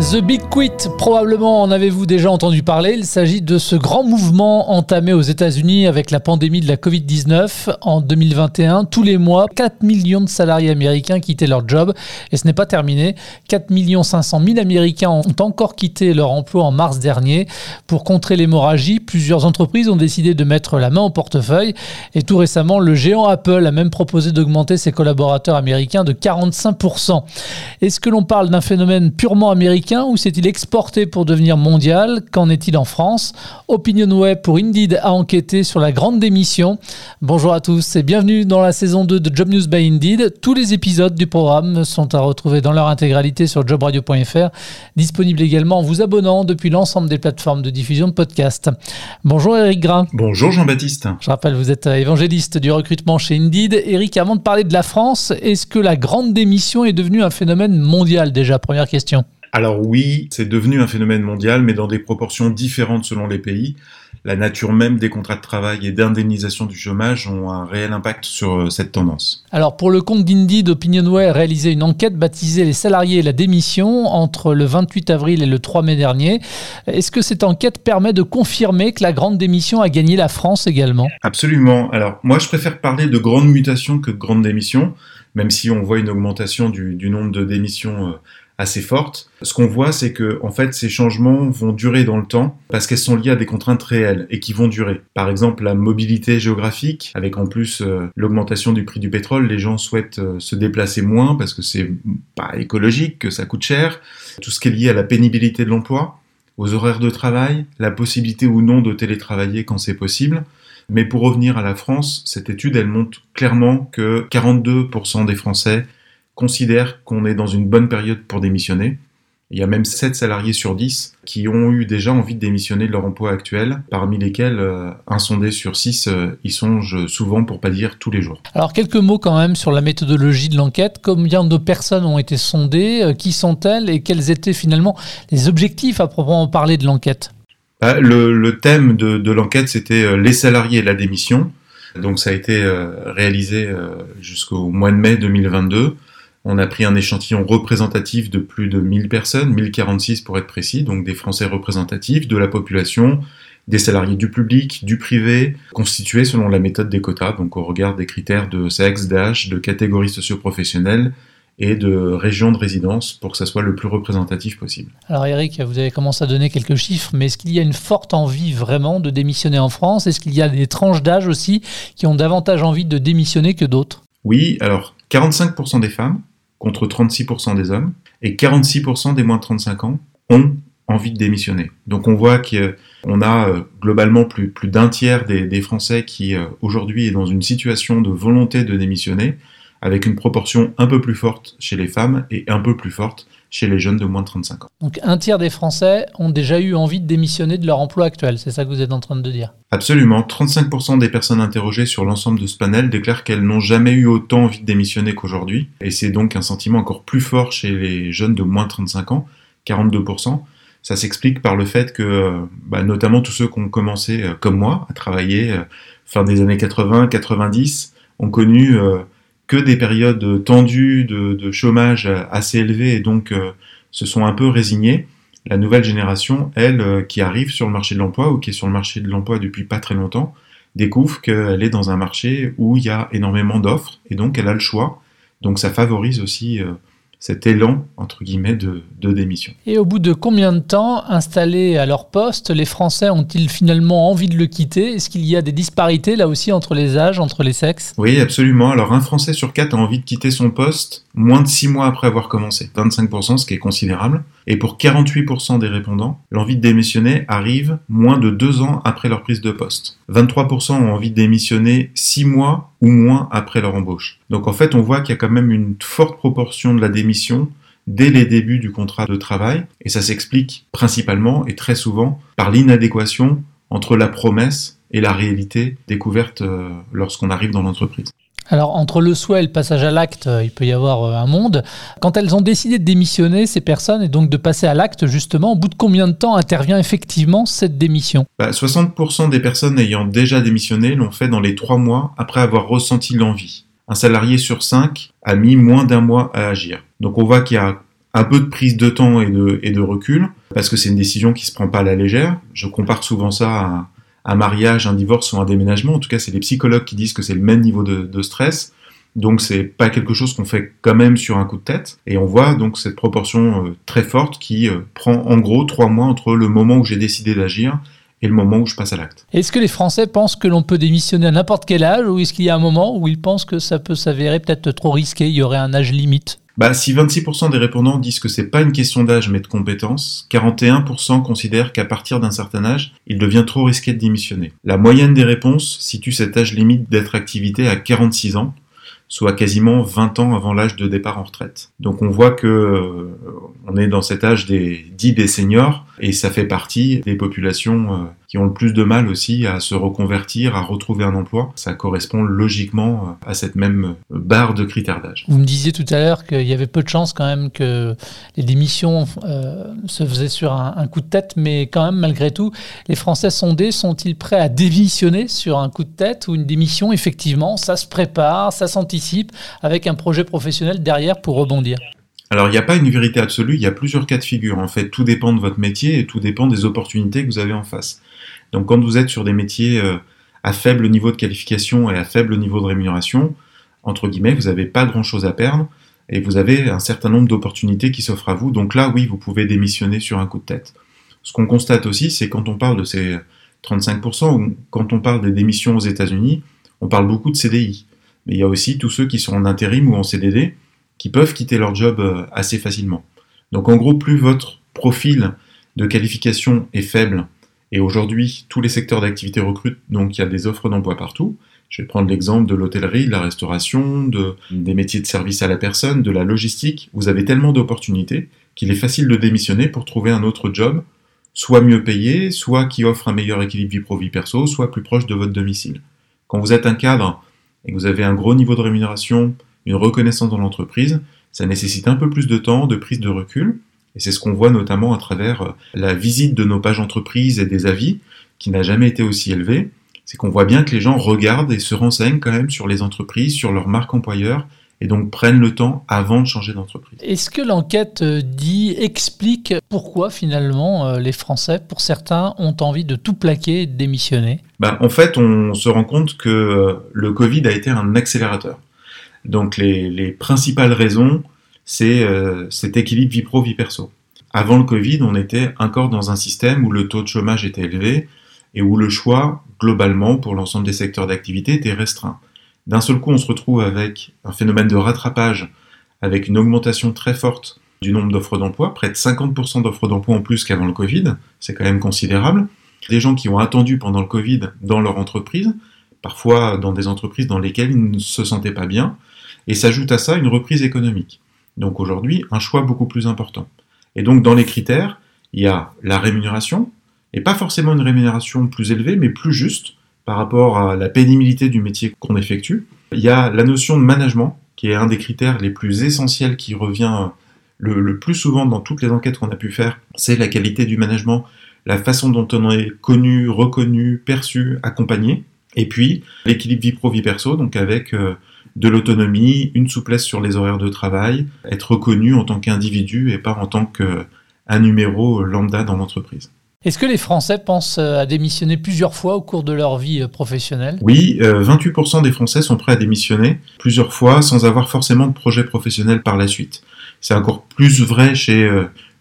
The Big Quit, probablement en avez-vous déjà entendu parler. Il s'agit de ce grand mouvement entamé aux États-Unis avec la pandémie de la Covid-19 en 2021. Tous les mois, 4 millions de salariés américains quittaient leur job et ce n'est pas terminé. 4 500 000 Américains ont encore quitté leur emploi en mars dernier. Pour contrer l'hémorragie, plusieurs entreprises ont décidé de mettre la main au portefeuille et tout récemment, le géant Apple a même proposé d'augmenter ses collaborateurs américains de 45%. Est-ce que l'on parle d'un phénomène purement américain ou s'est-il exporté pour devenir mondial? Qu'en est-il en France? Opinion Web pour Indeed a enquêté sur la grande démission. Bonjour à tous et bienvenue dans la saison 2 de Job News by Indeed. Tous les épisodes du programme sont à retrouver dans leur intégralité sur jobradio.fr, disponible également en vous abonnant depuis l'ensemble des plateformes de diffusion de podcasts. Bonjour Eric Grain. Bonjour Jean-Baptiste. Je rappelle, vous êtes évangéliste du recrutement chez Indeed. Eric, avant de parler de la France, est-ce que la grande démission est devenue un phénomène mondial? Déjà Première question. Alors oui, c'est devenu un phénomène mondial, mais dans des proportions différentes selon les pays. La nature même des contrats de travail et d'indemnisation du chômage ont un réel impact sur euh, cette tendance. Alors pour le compte d'Indeed, OpinionWay a réalisé une enquête baptisée Les salariés et la démission entre le 28 avril et le 3 mai dernier. Est-ce que cette enquête permet de confirmer que la grande démission a gagné la France également? Absolument. Alors moi je préfère parler de grande mutation que de grande démission, même si on voit une augmentation du, du nombre de démissions euh, assez forte. Ce qu'on voit, c'est que en fait, ces changements vont durer dans le temps parce qu'elles sont liées à des contraintes réelles et qui vont durer. Par exemple, la mobilité géographique, avec en plus euh, l'augmentation du prix du pétrole, les gens souhaitent euh, se déplacer moins parce que c'est pas écologique, que ça coûte cher. Tout ce qui est lié à la pénibilité de l'emploi, aux horaires de travail, la possibilité ou non de télétravailler quand c'est possible. Mais pour revenir à la France, cette étude, elle montre clairement que 42% des Français considèrent qu'on est dans une bonne période pour démissionner. Il y a même 7 salariés sur 10 qui ont eu déjà envie de démissionner de leur emploi actuel, parmi lesquels euh, un sondé sur 6 euh, y songe souvent, pour pas dire tous les jours. Alors quelques mots quand même sur la méthodologie de l'enquête. Combien de personnes ont été sondées euh, Qui sont-elles Et quels étaient finalement les objectifs à proprement parler de l'enquête? Le, thème de, de l'enquête, c'était les salariés et la démission. Donc ça a été réalisé jusqu'au mois de mai 2022. On a pris un échantillon représentatif de plus de 1000 personnes, 1046 pour être précis, donc des Français représentatifs de la population, des salariés du public, du privé, constitués selon la méthode des quotas, donc au regard des critères de sexe, d'âge, de catégorie socio-professionnelle et de région de résidence pour que ça soit le plus représentatif possible. Alors Eric, vous avez commencé à donner quelques chiffres, mais est-ce qu'il y a une forte envie vraiment de démissionner en France? Est-ce qu'il y a des tranches d'âge aussi qui ont davantage envie de démissionner que d'autres? Oui, alors 45% des femmes, contre 36% des hommes, et 46% des moins de 35 ans ont envie de démissionner. Donc on voit qu'on a euh, globalement plus, d'un tiers des, Français qui euh, aujourd'hui est dans une situation de volonté de démissionner, avec une proportion un peu plus forte chez les femmes et un peu plus forte chez les jeunes de moins de 35 ans. Donc un tiers des Français ont déjà eu envie de démissionner de leur emploi actuel, c'est ça que vous êtes en train de dire? Absolument, 35% des personnes interrogées sur l'ensemble de ce panel déclarent qu'elles n'ont jamais eu autant envie de démissionner qu'aujourd'hui, et c'est donc un sentiment encore plus fort chez les jeunes de moins de 35 ans, 42%. Ça s'explique par le fait que, bah, notamment tous ceux qui ont commencé, euh, comme moi, à travailler euh, fin des années 80, 90, ont connu euh, que des périodes tendues de, chômage assez élevées et donc euh, se sont un peu résignés. La nouvelle génération, elle, euh, qui arrive sur le marché de l'emploi ou qui est sur le marché de l'emploi depuis pas très longtemps, découvre qu'elle est dans un marché où il y a énormément d'offres et donc elle a le choix. Donc ça favorise aussi euh, cet élan, entre guillemets, de, démission. Et au bout de combien de temps, installés à leur poste, les Français ont-ils finalement envie de le quitter? Est-ce qu'il y a des disparités là aussi entre les âges, entre les sexes? Oui, absolument. Alors un Français sur quatre a envie de quitter son poste moins de six mois après avoir commencé. 25%, ce qui est considérable. Et pour 48% des répondants, l'envie de démissionner arrive moins de deux ans après leur prise de poste. 23% ont envie de démissionner six mois ou moins après leur embauche. Donc en fait, on voit qu'il y a quand même une forte proportion de la démission dès les débuts du contrat de travail, et ça s'explique principalement et très souvent par l'inadéquation entre la promesse et la réalité découverte euh, lorsqu'on arrive dans l'entreprise. Alors entre le souhait et le passage à l'acte, il peut y avoir un monde. Quand elles ont décidé de démissionner, ces personnes, et donc de passer à l'acte, justement, au bout de combien de temps intervient effectivement cette démission? Bah, 60% des personnes ayant déjà démissionné l'ont fait dans les trois mois après avoir ressenti l'envie. Un salarié sur cinq a mis moins d'un mois à agir. Donc on voit qu'il y a un peu de prise de temps et de, recul, parce que c'est une décision qui se prend pas à la légère. Je compare souvent ça à un mariage, un divorce ou un déménagement. En tout cas, c'est les psychologues qui disent que c'est le même niveau de, de stress. Donc c'est pas quelque chose qu'on fait quand même sur un coup de tête. Et on voit donc cette proportion euh, très forte qui euh, prend en gros trois mois entre le moment où j'ai décidé d'agir et le moment où je passe à l'acte. Est-ce que les Français pensent que l'on peut démissionner à n'importe quel âge ou est-ce qu'il y a un moment où ils pensent que ça peut s'avérer peut-être trop risqué, il y aurait un âge limite? Bah, si 26% des répondants disent que c'est pas une question d'âge mais de compétence, 41% considèrent qu'à partir d'un certain âge, il devient trop risqué de démissionner. La moyenne des réponses situe cet âge limite d'être activité à 46 ans, soit quasiment 20 ans avant l'âge de départ en retraite. Donc on voit que euh, on est dans cet âge des dits des seniors et ça fait partie des populations euh, qui ont le plus de mal aussi à se reconvertir, à retrouver un emploi. Ça correspond logiquement à cette même barre de critères d'âge. Vous me disiez tout à l'heure qu'il y avait peu de chances quand même que les démissions euh, se faisaient sur un, coup de tête, mais quand même malgré tout, les Français sondés sont-ils prêts à démissionner sur un coup de tête ou une démission? Effectivement, ça se prépare, ça s'anticipe avec un projet professionnel derrière pour rebondir. Alors, il n'y a pas une vérité absolue, il y a plusieurs cas de figure. En fait, tout dépend de votre métier et tout dépend des opportunités que vous avez en face. Donc quand vous êtes sur des métiers euh, à faible niveau de qualification et à faible niveau de rémunération, entre guillemets, vous n'avez pas grand-chose à perdre et vous avez un certain nombre d'opportunités qui s'offrent à vous. Donc là, oui, vous pouvez démissionner sur un coup de tête. Ce qu'on constate aussi, c'est quand on parle de ces 35%, ou quand on parle des démissions aux États-Unis, on parle beaucoup de CDI. Mais il y a aussi tous ceux qui sont en intérim ou en CDD qui peuvent quitter leur job euh, assez facilement. Donc en gros, plus votre profil de qualification est faible et aujourd'hui, tous les secteurs d'activité recrutent, donc il y a des offres d'emploi partout. Je vais prendre l'exemple de l'hôtellerie, de la restauration, de, des métiers de service à la personne, de la logistique. Vous avez tellement d'opportunités qu'il est facile de démissionner pour trouver un autre job, soit mieux payé, soit qui offre un meilleur équilibre vie pro-vie perso, soit plus proche de votre domicile. Quand vous êtes un cadre et que vous avez un gros niveau de rémunération, une reconnaissance dans l'entreprise, ça nécessite un peu plus de temps, de prise de recul, et c'est ce qu'on voit notamment à travers euh, la visite de nos pages entreprises et des avis, qui n'a jamais été aussi élevé. C'est qu'on voit bien que les gens regardent et se renseignent quand même sur les entreprises, sur leur marque employeur, et donc prennent le temps avant de changer d'entreprise. Est-ce que l'enquête euh, dit, explique pourquoi finalement euh, les Français, pour certains, ont envie de tout plaquer et de démissionner? Ben, En fait, on se rend compte que le Covid a été un accélérateur. Donc les, les principales raisons, c'est euh, cet équilibre vie pro, vie perso. Avant le Covid, on était encore dans un système où le taux de chômage était élevé et où le choix, globalement, pour l'ensemble des secteurs d'activité, était restreint. D'un seul coup, on se retrouve avec un phénomène de rattrapage, avec une augmentation très forte du nombre d'offres d'emploi, près de 50% d'offres d'emploi en plus qu'avant le Covid, c'est quand même considérable. Des gens qui ont attendu pendant le Covid dans leur entreprise, parfois dans des entreprises dans lesquelles ils ne se sentaient pas bien, et s'ajoute à ça une reprise économique. Donc aujourd'hui, un choix beaucoup plus important. Et donc dans les critères, il y a la rémunération, et pas forcément une rémunération plus élevée, mais plus juste par rapport à la pénibilité du métier qu'on effectue. Il y a la notion de management, qui est un des critères les plus essentiels qui revient le, plus souvent dans toutes les enquêtes qu'on a pu faire, c'est la qualité du management, la façon dont on est connu, reconnu, perçu, accompagné. Et puis l'équilibre vie pro-vie perso, donc avec euh, de l'autonomie, une souplesse sur les horaires de travail, être reconnu en tant qu'individu et pas en tant qu'un numéro lambda dans l'entreprise. Est-ce que les Français pensent euh, à démissionner plusieurs fois au cours de leur vie euh, professionnelle? Oui, 28% des Français sont prêts à démissionner plusieurs fois sans avoir forcément de projet professionnel par la suite. C'est encore plus vrai chez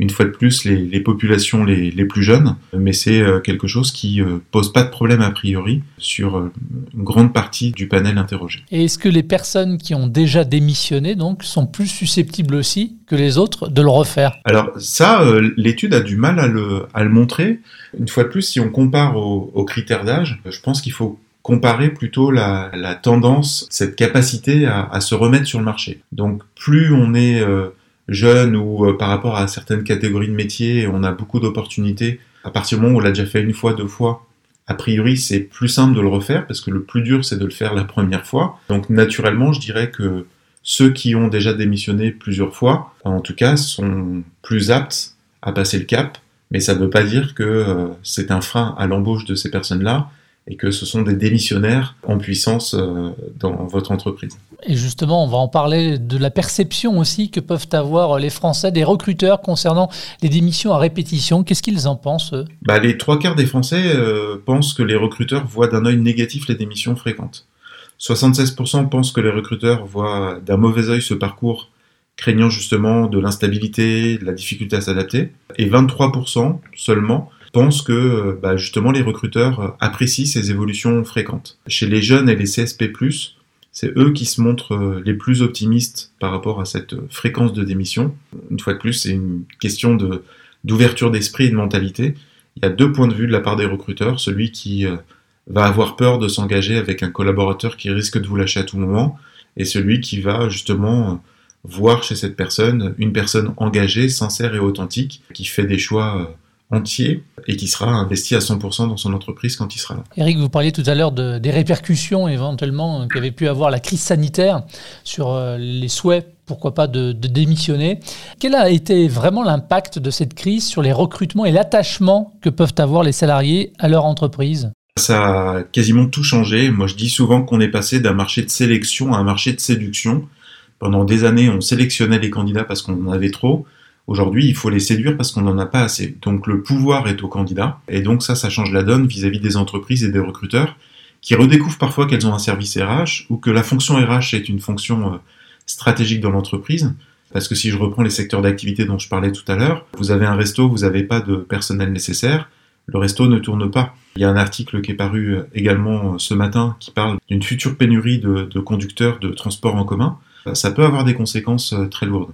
une fois de plus les, populations les, plus jeunes, mais c'est euh, quelque chose qui euh, pose pas de problème a priori sur euh, une grande partie du panel interrogé. Et est-ce que les personnes qui ont déjà démissionné donc sont plus susceptibles aussi que les autres de le refaire? Alors ça, l'étude a du mal à le, montrer. Une fois de plus, si on compare aux, critères d'âge, je pense qu'il faut comparer plutôt la, tendance, cette capacité à, se remettre sur le marché. Donc plus on est jeune ou euh, par rapport à certaines catégories de métiers, on a beaucoup d'opportunités. À partir du moment où on l'a déjà fait une fois, deux fois, a priori, c'est plus simple de le refaire parce que le plus dur, c'est de le faire la première fois. Donc, naturellement, je dirais que ceux qui ont déjà démissionné plusieurs fois, en tout cas, sont plus aptes à passer le cap. Mais ça ne veut pas dire que euh, c'est un frein à l'embauche de ces personnes-là et que ce sont des démissionnaires en puissance euh, dans votre entreprise. Et justement, on va en parler de la perception aussi que peuvent avoir les Français, des recruteurs concernant les démissions à répétition. Qu'est-ce qu'ils en pensent eux? Bah, Les trois quarts des Français euh, pensent que les recruteurs voient d'un œil négatif les démissions fréquentes. 76% pensent que les recruteurs voient d'un mauvais œil ce parcours, craignant justement de l'instabilité, de la difficulté à s'adapter. Et 23% seulement pensent que euh, bah, justement les recruteurs euh, apprécient ces évolutions fréquentes. Chez les jeunes et les CSP+, c'est eux qui se montrent euh, les plus optimistes par rapport à cette fréquence de démission. Une fois de plus, c'est une question d'ouverture d'esprit et de mentalité. Il y a deux points de vue de la part des recruteurs. Celui qui va avoir peur de s'engager avec un collaborateur qui risque de vous lâcher à tout moment, et celui qui va justement voir chez cette personne une personne engagée, sincère et authentique, qui fait des choix entier et qui sera investi à 100% dans son entreprise quand il sera là. Eric, vous parliez tout à l'heure de, des répercussions éventuellement qu'avait pu avoir la crise sanitaire sur euh, les souhaits, pourquoi pas, de, de démissionner. Quel a été vraiment l'impact de cette crise sur les recrutements et l'attachement que peuvent avoir les salariés à leur entreprise? Ça a quasiment tout changé. Moi, je dis souvent qu'on est passé d'un marché de sélection à un marché de séduction. Pendant des années, on sélectionnait les candidats parce qu'on en avait trop. Aujourd'hui, il faut les séduire parce qu'on n'en a pas assez. Donc le pouvoir est au candidat. Et donc ça, ça change la donne vis-à-vis des entreprises et des recruteurs qui redécouvrent parfois qu'elles ont un service RH ou que la fonction RH est une fonction euh, stratégique dans l'entreprise. Parce que si je reprends les secteurs d'activité dont je parlais tout à l'heure, vous avez un resto, vous n'avez pas de personnel nécessaire, le resto ne tourne pas. Il y a un article qui est paru euh, également euh, ce matin qui parle d'une future pénurie de, de conducteurs de transport en commun. Ça peut avoir des conséquences très lourdes.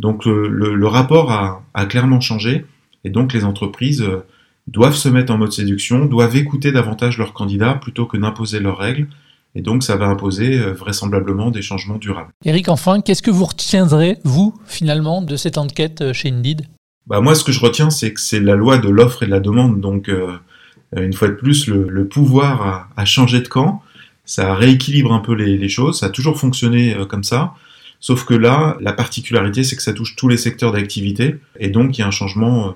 Donc le, rapport a, clairement changé et donc les entreprises euh, doivent se mettre en mode séduction, doivent écouter davantage leurs candidats plutôt que d'imposer leurs règles. Et donc ça va imposer euh, vraisemblablement des changements durables. Eric, enfin, qu'est-ce que vous retiendrez, vous, finalement, de cette enquête euh, chez Indeed? Bah, Moi, ce que je retiens, c'est que c'est la loi de l'offre et de la demande. Donc, une fois de plus, le, pouvoir a, changé de camp. Ça rééquilibre un peu les, les choses. Ça a toujours fonctionné comme ça. Sauf que là, la particularité, c'est que ça touche tous les secteurs d'activité, et donc il y a un changement euh,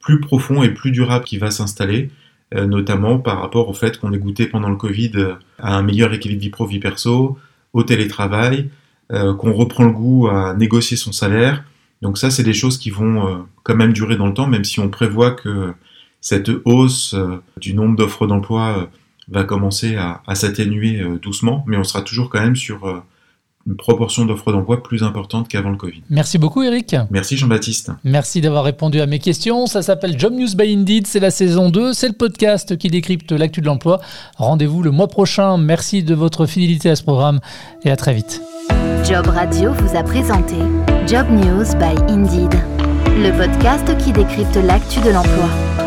plus profond et plus durable qui va s'installer, euh, notamment par rapport au fait qu'on ait goûté pendant le Covid euh, à un meilleur équilibre vie pro-vie perso, au télétravail, qu'on reprend le goût à négocier son salaire. Donc ça, c'est des choses qui vont quand même durer dans le temps, même si on prévoit que cette hausse du nombre d'offres d'emploi va commencer à s'atténuer doucement, mais on sera toujours quand même sur une proportion d'offres d'emploi plus importante qu'avant le Covid. Merci beaucoup Eric. Merci Jean-Baptiste. Merci d'avoir répondu à mes questions. Ça s'appelle Job News by Indeed, c'est la saison 2, c'est le podcast qui décrypte l'actu de l'emploi. Rendez-vous le mois prochain. Merci de votre fidélité à ce programme et à très vite. Job Radio vous a présenté Job News by Indeed, le podcast qui décrypte l'actu de l'emploi.